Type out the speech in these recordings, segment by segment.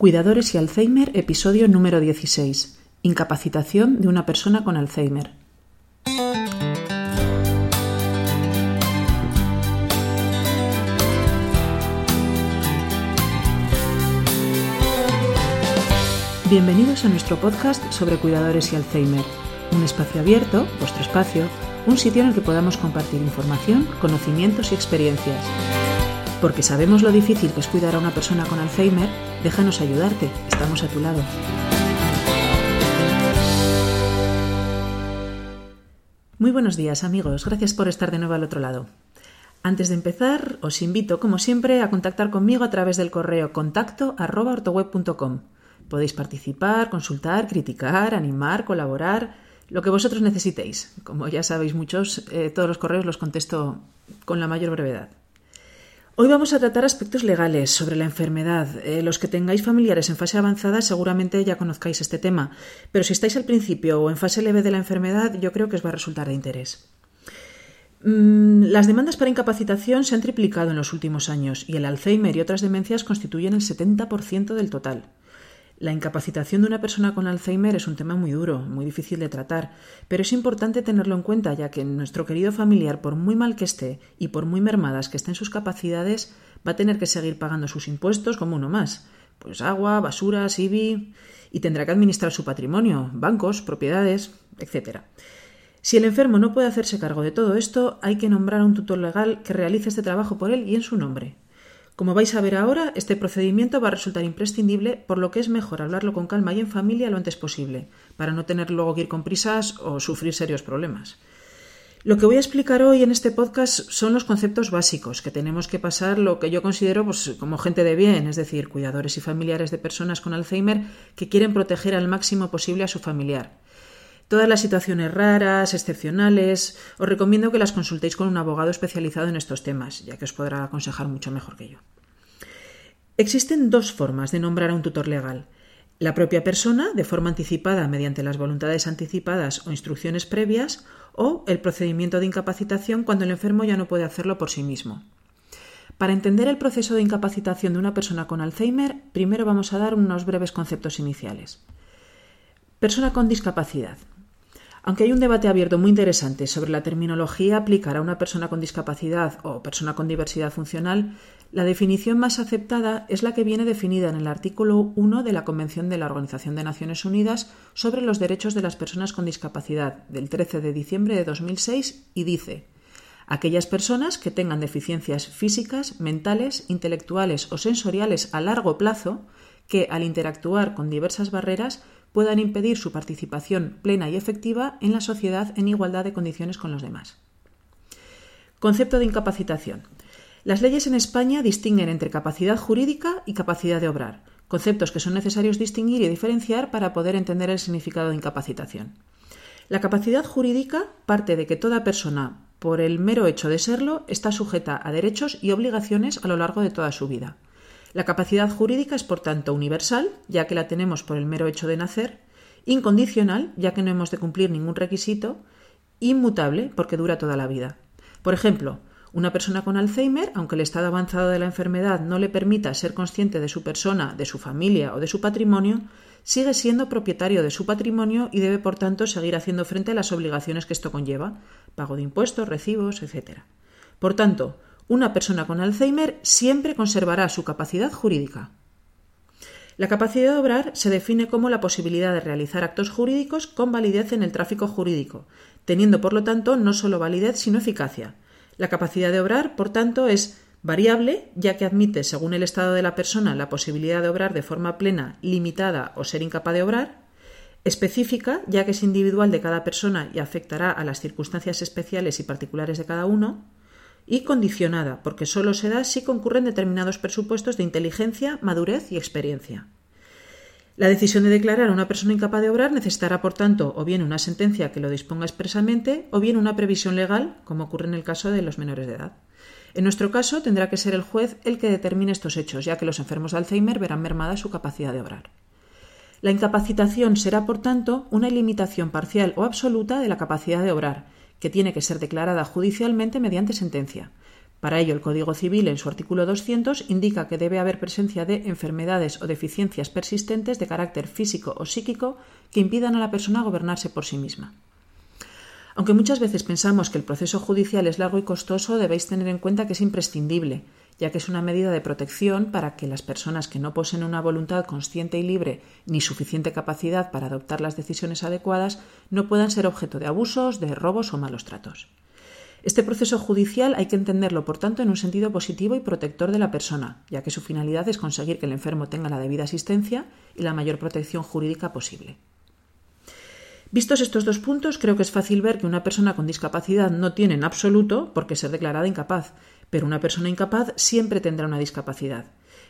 Cuidadores y Alzheimer, episodio número 16. Incapacitación de una persona con Alzheimer. Bienvenidos a nuestro podcast sobre cuidadores y Alzheimer, un espacio abierto, vuestro espacio, un sitio en el que podamos compartir información, conocimientos y experiencias. Porque sabemos lo difícil que es cuidar a una persona con Alzheimer, déjanos ayudarte, estamos a tu lado. Muy buenos días amigos, gracias por estar de nuevo al otro lado. Antes de empezar, os invito, como siempre, a contactar conmigo a través del correo contacto Podéis participar, consultar, criticar, animar, colaborar, lo que vosotros necesitéis. Como ya sabéis muchos, eh, todos los correos los contesto con la mayor brevedad. Hoy vamos a tratar aspectos legales sobre la enfermedad. Eh, los que tengáis familiares en fase avanzada seguramente ya conozcáis este tema, pero si estáis al principio o en fase leve de la enfermedad, yo creo que os va a resultar de interés. Mm, las demandas para incapacitación se han triplicado en los últimos años y el Alzheimer y otras demencias constituyen el 70% del total. La incapacitación de una persona con Alzheimer es un tema muy duro, muy difícil de tratar, pero es importante tenerlo en cuenta ya que nuestro querido familiar, por muy mal que esté y por muy mermadas que estén sus capacidades, va a tener que seguir pagando sus impuestos como uno más, pues agua, basura, IBI, y tendrá que administrar su patrimonio, bancos, propiedades, etc. Si el enfermo no puede hacerse cargo de todo esto, hay que nombrar a un tutor legal que realice este trabajo por él y en su nombre. Como vais a ver ahora, este procedimiento va a resultar imprescindible, por lo que es mejor hablarlo con calma y en familia lo antes posible, para no tener luego que ir con prisas o sufrir serios problemas. Lo que voy a explicar hoy en este podcast son los conceptos básicos que tenemos que pasar lo que yo considero pues, como gente de bien, es decir, cuidadores y familiares de personas con Alzheimer que quieren proteger al máximo posible a su familiar. Todas las situaciones raras, excepcionales, os recomiendo que las consultéis con un abogado especializado en estos temas, ya que os podrá aconsejar mucho mejor que yo. Existen dos formas de nombrar a un tutor legal. La propia persona, de forma anticipada mediante las voluntades anticipadas o instrucciones previas, o el procedimiento de incapacitación cuando el enfermo ya no puede hacerlo por sí mismo. Para entender el proceso de incapacitación de una persona con Alzheimer, primero vamos a dar unos breves conceptos iniciales. Persona con discapacidad. Aunque hay un debate abierto muy interesante sobre la terminología aplicar a una persona con discapacidad o persona con diversidad funcional, la definición más aceptada es la que viene definida en el artículo 1 de la Convención de la Organización de Naciones Unidas sobre los Derechos de las Personas con Discapacidad del 13 de diciembre de 2006 y dice aquellas personas que tengan deficiencias físicas, mentales, intelectuales o sensoriales a largo plazo que, al interactuar con diversas barreras, puedan impedir su participación plena y efectiva en la sociedad en igualdad de condiciones con los demás. Concepto de incapacitación. Las leyes en España distinguen entre capacidad jurídica y capacidad de obrar, conceptos que son necesarios distinguir y diferenciar para poder entender el significado de incapacitación. La capacidad jurídica parte de que toda persona, por el mero hecho de serlo, está sujeta a derechos y obligaciones a lo largo de toda su vida. La capacidad jurídica es, por tanto, universal, ya que la tenemos por el mero hecho de nacer, incondicional, ya que no hemos de cumplir ningún requisito, inmutable, porque dura toda la vida. Por ejemplo, una persona con Alzheimer, aunque el estado avanzado de la enfermedad no le permita ser consciente de su persona, de su familia o de su patrimonio, sigue siendo propietario de su patrimonio y debe, por tanto, seguir haciendo frente a las obligaciones que esto conlleva, pago de impuestos, recibos, etc. Por tanto, una persona con Alzheimer siempre conservará su capacidad jurídica. La capacidad de obrar se define como la posibilidad de realizar actos jurídicos con validez en el tráfico jurídico, teniendo por lo tanto no solo validez sino eficacia. La capacidad de obrar, por tanto, es variable, ya que admite, según el estado de la persona, la posibilidad de obrar de forma plena, limitada o ser incapaz de obrar, específica, ya que es individual de cada persona y afectará a las circunstancias especiales y particulares de cada uno, y condicionada, porque solo se da si concurren determinados presupuestos de inteligencia, madurez y experiencia. La decisión de declarar a una persona incapaz de obrar necesitará, por tanto, o bien una sentencia que lo disponga expresamente, o bien una previsión legal, como ocurre en el caso de los menores de edad. En nuestro caso, tendrá que ser el juez el que determine estos hechos, ya que los enfermos de Alzheimer verán mermada su capacidad de obrar. La incapacitación será, por tanto, una limitación parcial o absoluta de la capacidad de obrar, que tiene que ser declarada judicialmente mediante sentencia. Para ello, el Código Civil, en su artículo 200, indica que debe haber presencia de enfermedades o deficiencias persistentes de carácter físico o psíquico que impidan a la persona gobernarse por sí misma. Aunque muchas veces pensamos que el proceso judicial es largo y costoso, debéis tener en cuenta que es imprescindible, ya que es una medida de protección para que las personas que no poseen una voluntad consciente y libre ni suficiente capacidad para adoptar las decisiones adecuadas no puedan ser objeto de abusos, de robos o malos tratos. Este proceso judicial hay que entenderlo, por tanto, en un sentido positivo y protector de la persona, ya que su finalidad es conseguir que el enfermo tenga la debida asistencia y la mayor protección jurídica posible. Vistos estos dos puntos, creo que es fácil ver que una persona con discapacidad no tiene en absoluto por qué ser declarada incapaz, pero una persona incapaz siempre tendrá una discapacidad.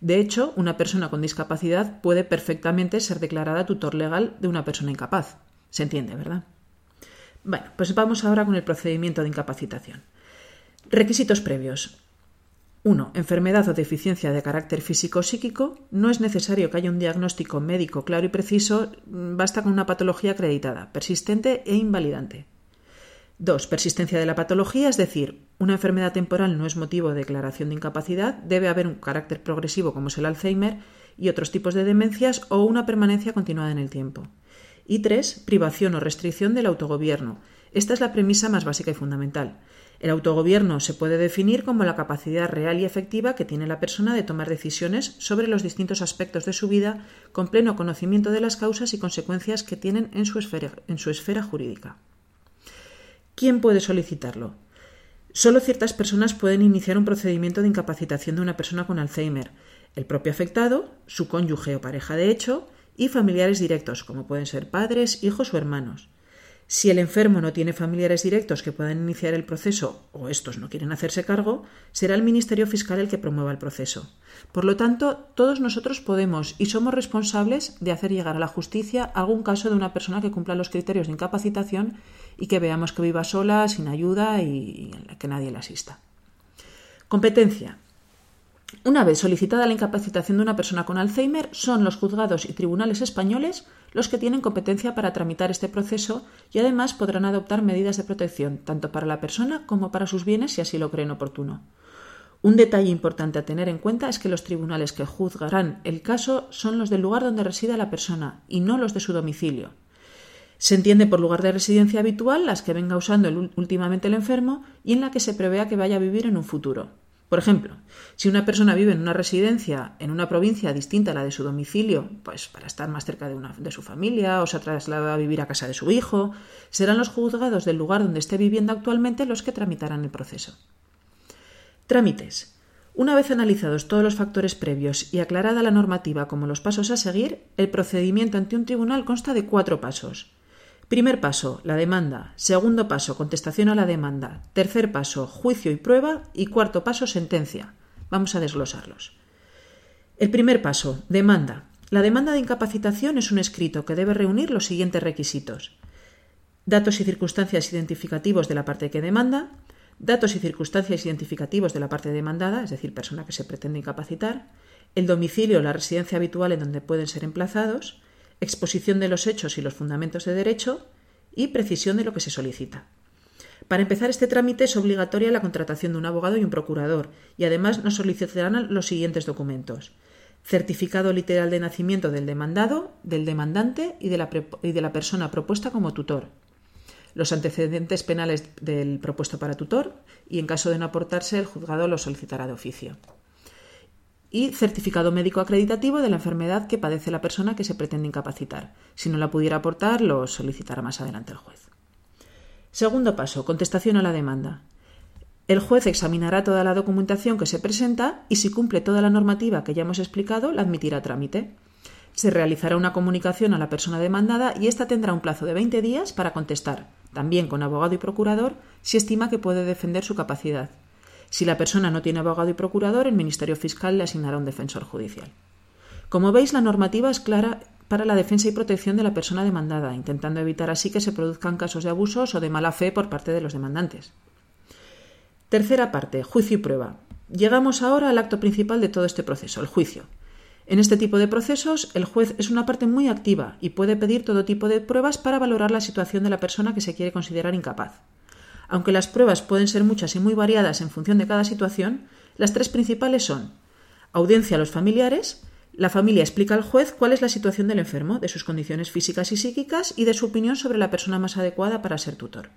De hecho, una persona con discapacidad puede perfectamente ser declarada tutor legal de una persona incapaz. Se entiende, ¿verdad? Bueno, pues vamos ahora con el procedimiento de incapacitación. Requisitos previos. 1. Enfermedad o deficiencia de carácter físico o psíquico. No es necesario que haya un diagnóstico médico claro y preciso, basta con una patología acreditada, persistente e invalidante. 2. Persistencia de la patología, es decir, una enfermedad temporal no es motivo de declaración de incapacidad, debe haber un carácter progresivo como es el Alzheimer y otros tipos de demencias o una permanencia continuada en el tiempo. Y tres, privación o restricción del autogobierno. Esta es la premisa más básica y fundamental. El autogobierno se puede definir como la capacidad real y efectiva que tiene la persona de tomar decisiones sobre los distintos aspectos de su vida con pleno conocimiento de las causas y consecuencias que tienen en su esfera, en su esfera jurídica. ¿Quién puede solicitarlo? Solo ciertas personas pueden iniciar un procedimiento de incapacitación de una persona con Alzheimer, el propio afectado, su cónyuge o pareja de hecho, y familiares directos, como pueden ser padres, hijos o hermanos. Si el enfermo no tiene familiares directos que puedan iniciar el proceso o estos no quieren hacerse cargo, será el Ministerio Fiscal el que promueva el proceso. Por lo tanto, todos nosotros podemos y somos responsables de hacer llegar a la justicia algún caso de una persona que cumpla los criterios de incapacitación y que veamos que viva sola, sin ayuda y que nadie la asista. Competencia. Una vez solicitada la incapacitación de una persona con Alzheimer, son los juzgados y tribunales españoles los que tienen competencia para tramitar este proceso y además podrán adoptar medidas de protección tanto para la persona como para sus bienes si así lo creen oportuno. Un detalle importante a tener en cuenta es que los tribunales que juzgarán el caso son los del lugar donde resida la persona y no los de su domicilio. Se entiende por lugar de residencia habitual las que venga usando últimamente el enfermo y en la que se prevea que vaya a vivir en un futuro. Por ejemplo, si una persona vive en una residencia en una provincia distinta a la de su domicilio, pues para estar más cerca de, una, de su familia o se ha trasladado a vivir a casa de su hijo, serán los juzgados del lugar donde esté viviendo actualmente los que tramitarán el proceso. Trámites. Una vez analizados todos los factores previos y aclarada la normativa como los pasos a seguir, el procedimiento ante un tribunal consta de cuatro pasos. Primer paso, la demanda. Segundo paso, contestación a la demanda. Tercer paso, juicio y prueba. Y cuarto paso, sentencia. Vamos a desglosarlos. El primer paso, demanda. La demanda de incapacitación es un escrito que debe reunir los siguientes requisitos. Datos y circunstancias identificativos de la parte que demanda, datos y circunstancias identificativos de la parte demandada, es decir, persona que se pretende incapacitar, el domicilio o la residencia habitual en donde pueden ser emplazados, exposición de los hechos y los fundamentos de derecho y precisión de lo que se solicita. Para empezar este trámite es obligatoria la contratación de un abogado y un procurador, y además nos solicitarán los siguientes documentos. Certificado literal de nacimiento del demandado, del demandante y de la, persona propuesta como tutor. Los antecedentes penales del propuesto para tutor y, en caso de no aportarse, el juzgado lo solicitará de oficio y certificado médico acreditativo de la enfermedad que padece la persona que se pretende incapacitar. Si no la pudiera aportar, lo solicitará más adelante el juez. Segundo paso, contestación a la demanda. El juez examinará toda la documentación que se presenta y si cumple toda la normativa que ya hemos explicado, la admitirá a trámite. Se realizará una comunicación a la persona demandada y ésta tendrá un plazo de 20 días para contestar, también con abogado y procurador, si estima que puede defender su capacidad. Si la persona no tiene abogado y procurador, el Ministerio Fiscal le asignará un defensor judicial. Como veis, la normativa es clara para la defensa y protección de la persona demandada, intentando evitar así que se produzcan casos de abusos o de mala fe por parte de los demandantes. Tercera parte, juicio y prueba. Llegamos ahora al acto principal de todo este proceso, el juicio. En este tipo de procesos, el juez es una parte muy activa y puede pedir todo tipo de pruebas para valorar la situación de la persona que se quiere considerar incapaz. Aunque las pruebas pueden ser muchas y muy variadas en función de cada situación, las tres principales son audiencia a los familiares, la familia explica al juez cuál es la situación del enfermo, de sus condiciones físicas y psíquicas y de su opinión sobre la persona más adecuada para ser tutor.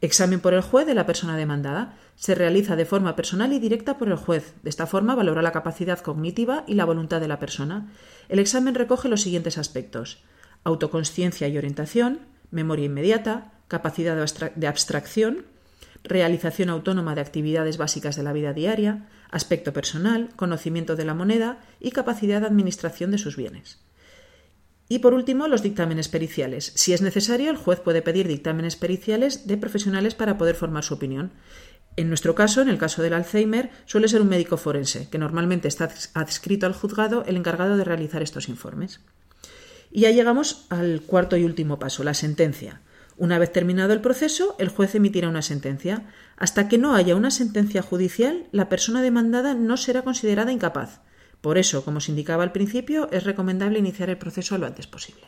Examen por el juez de la persona demandada. Se realiza de forma personal y directa por el juez. De esta forma valora la capacidad cognitiva y la voluntad de la persona. El examen recoge los siguientes aspectos. Autoconsciencia y orientación, memoria inmediata, capacidad de abstracción, realización autónoma de actividades básicas de la vida diaria, aspecto personal, conocimiento de la moneda y capacidad de administración de sus bienes. Y por último, los dictámenes periciales. Si es necesario, el juez puede pedir dictámenes periciales de profesionales para poder formar su opinión. En nuestro caso, en el caso del Alzheimer, suele ser un médico forense, que normalmente está adscrito al juzgado el encargado de realizar estos informes. Y ya llegamos al cuarto y último paso, la sentencia. Una vez terminado el proceso, el juez emitirá una sentencia. Hasta que no haya una sentencia judicial, la persona demandada no será considerada incapaz. Por eso, como se indicaba al principio, es recomendable iniciar el proceso lo antes posible.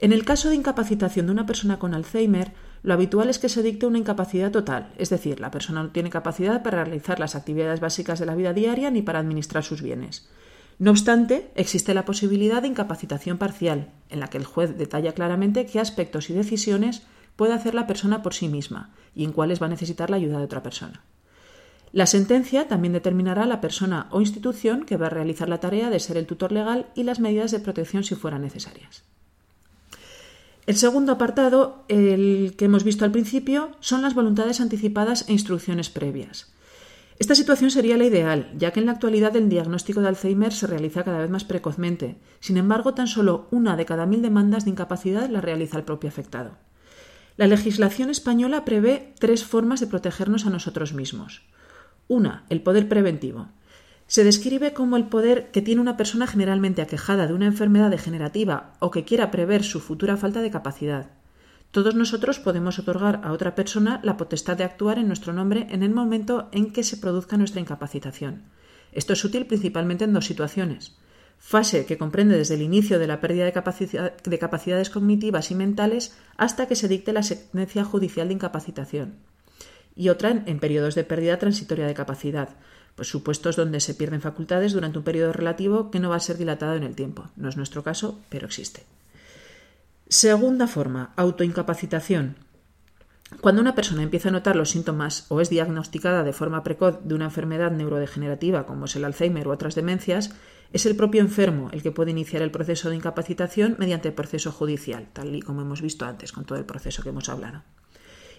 En el caso de incapacitación de una persona con Alzheimer, lo habitual es que se dicte una incapacidad total, es decir, la persona no tiene capacidad para realizar las actividades básicas de la vida diaria ni para administrar sus bienes. No obstante, existe la posibilidad de incapacitación parcial, en la que el juez detalla claramente qué aspectos y decisiones puede hacer la persona por sí misma y en cuáles va a necesitar la ayuda de otra persona. La sentencia también determinará la persona o institución que va a realizar la tarea de ser el tutor legal y las medidas de protección si fueran necesarias. El segundo apartado, el que hemos visto al principio, son las voluntades anticipadas e instrucciones previas. Esta situación sería la ideal, ya que en la actualidad el diagnóstico de Alzheimer se realiza cada vez más precozmente. Sin embargo, tan solo una de cada mil demandas de incapacidad la realiza el propio afectado. La legislación española prevé tres formas de protegernos a nosotros mismos. Una, el poder preventivo. Se describe como el poder que tiene una persona generalmente aquejada de una enfermedad degenerativa o que quiera prever su futura falta de capacidad. Todos nosotros podemos otorgar a otra persona la potestad de actuar en nuestro nombre en el momento en que se produzca nuestra incapacitación. Esto es útil principalmente en dos situaciones. Fase que comprende desde el inicio de la pérdida de, de capacidades cognitivas y mentales hasta que se dicte la sentencia judicial de incapacitación. Y otra en, en periodos de pérdida transitoria de capacidad, pues supuestos donde se pierden facultades durante un periodo relativo que no va a ser dilatado en el tiempo. No es nuestro caso, pero existe. Segunda forma, autoincapacitación. Cuando una persona empieza a notar los síntomas o es diagnosticada de forma precoz de una enfermedad neurodegenerativa como es el Alzheimer u otras demencias, es el propio enfermo el que puede iniciar el proceso de incapacitación mediante el proceso judicial, tal y como hemos visto antes con todo el proceso que hemos hablado.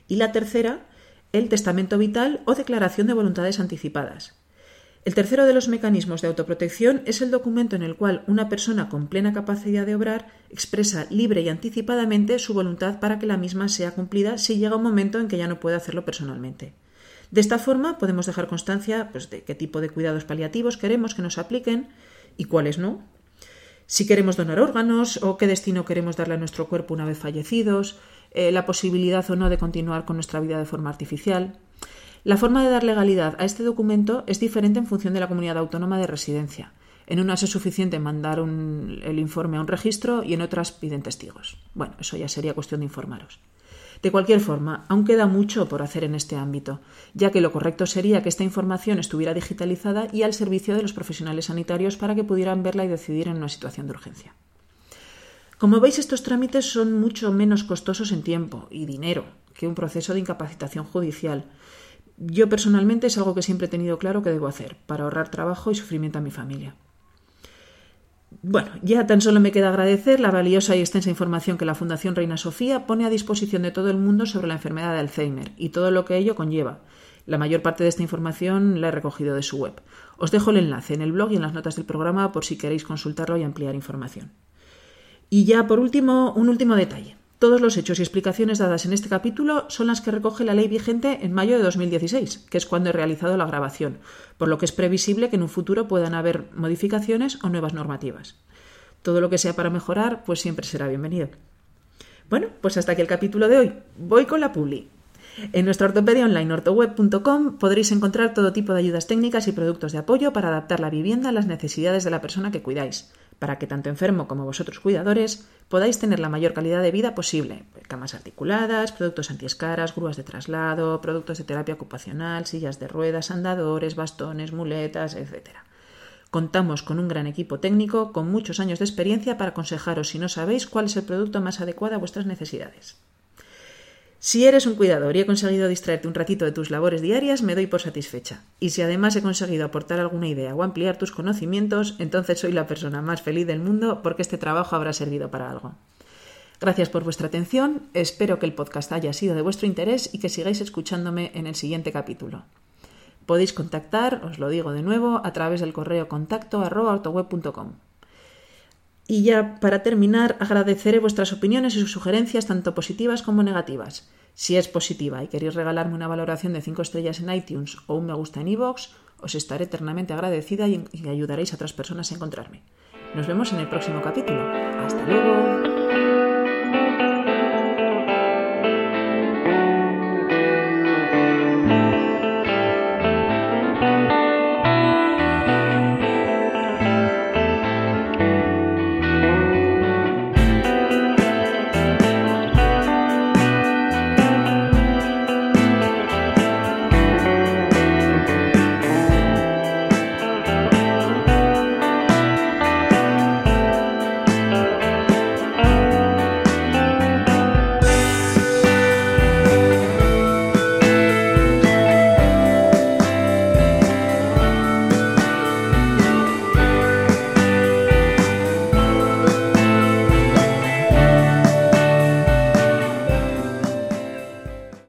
Y la tercera, el testamento vital o declaración de voluntades anticipadas. El tercero de los mecanismos de autoprotección es el documento en el cual una persona con plena capacidad de obrar expresa libre y anticipadamente su voluntad para que la misma sea cumplida si llega un momento en que ya no puede hacerlo personalmente. De esta forma podemos dejar constancia pues, de qué tipo de cuidados paliativos queremos que nos apliquen y cuáles no. Si queremos donar órganos o qué destino queremos darle a nuestro cuerpo una vez fallecidos, eh, la posibilidad o no de continuar con nuestra vida de forma artificial. La forma de dar legalidad a este documento es diferente en función de la comunidad autónoma de residencia. En unas es suficiente mandar el informe a un registro y en otras piden testigos. Bueno, eso ya sería cuestión de informaros. De cualquier forma, aún queda mucho por hacer en este ámbito, ya que lo correcto sería que esta información estuviera digitalizada y al servicio de los profesionales sanitarios para que pudieran verla y decidir en una situación de urgencia. Como veis, estos trámites son mucho menos costosos en tiempo y dinero que un proceso de incapacitación judicial, yo personalmente es algo que siempre he tenido claro que debo hacer para ahorrar trabajo y sufrimiento a mi familia. Bueno, ya tan solo me queda agradecer la valiosa y extensa información que la Fundación Reina Sofía pone a disposición de todo el mundo sobre la enfermedad de Alzheimer y todo lo que ello conlleva. La mayor parte de esta información la he recogido de su web. Os dejo el enlace en el blog y en las notas del programa por si queréis consultarlo y ampliar información. Y ya por último, un último detalle. Todos los hechos y explicaciones dadas en este capítulo son las que recoge la ley vigente en mayo de 2016, que es cuando he realizado la grabación, por lo que es previsible que en un futuro puedan haber modificaciones o nuevas normativas. Todo lo que sea para mejorar, pues siempre será bienvenido. Bueno, pues hasta aquí el capítulo de hoy. Voy con la publi. En nuestra ortopedia online ortoweb.com podréis encontrar todo tipo de ayudas técnicas y productos de apoyo para adaptar la vivienda a las necesidades de la persona que cuidáis para que tanto enfermo como vosotros cuidadores podáis tener la mayor calidad de vida posible. Camas articuladas, productos antiescaras, grúas de traslado, productos de terapia ocupacional, sillas de ruedas, andadores, bastones, muletas, etc. Contamos con un gran equipo técnico con muchos años de experiencia para aconsejaros si no sabéis cuál es el producto más adecuado a vuestras necesidades. Si eres un cuidador y he conseguido distraerte un ratito de tus labores diarias, me doy por satisfecha. Y si además he conseguido aportar alguna idea o ampliar tus conocimientos, entonces soy la persona más feliz del mundo porque este trabajo habrá servido para algo. Gracias por vuestra atención, espero que el podcast haya sido de vuestro interés y que sigáis escuchándome en el siguiente capítulo. Podéis contactar, os lo digo de nuevo, a través del correo contacto y ya para terminar, agradeceré vuestras opiniones y sus sugerencias, tanto positivas como negativas. Si es positiva y queréis regalarme una valoración de 5 estrellas en iTunes o un me gusta en iVoox, os estaré eternamente agradecida y ayudaréis a otras personas a encontrarme. Nos vemos en el próximo capítulo. Hasta luego.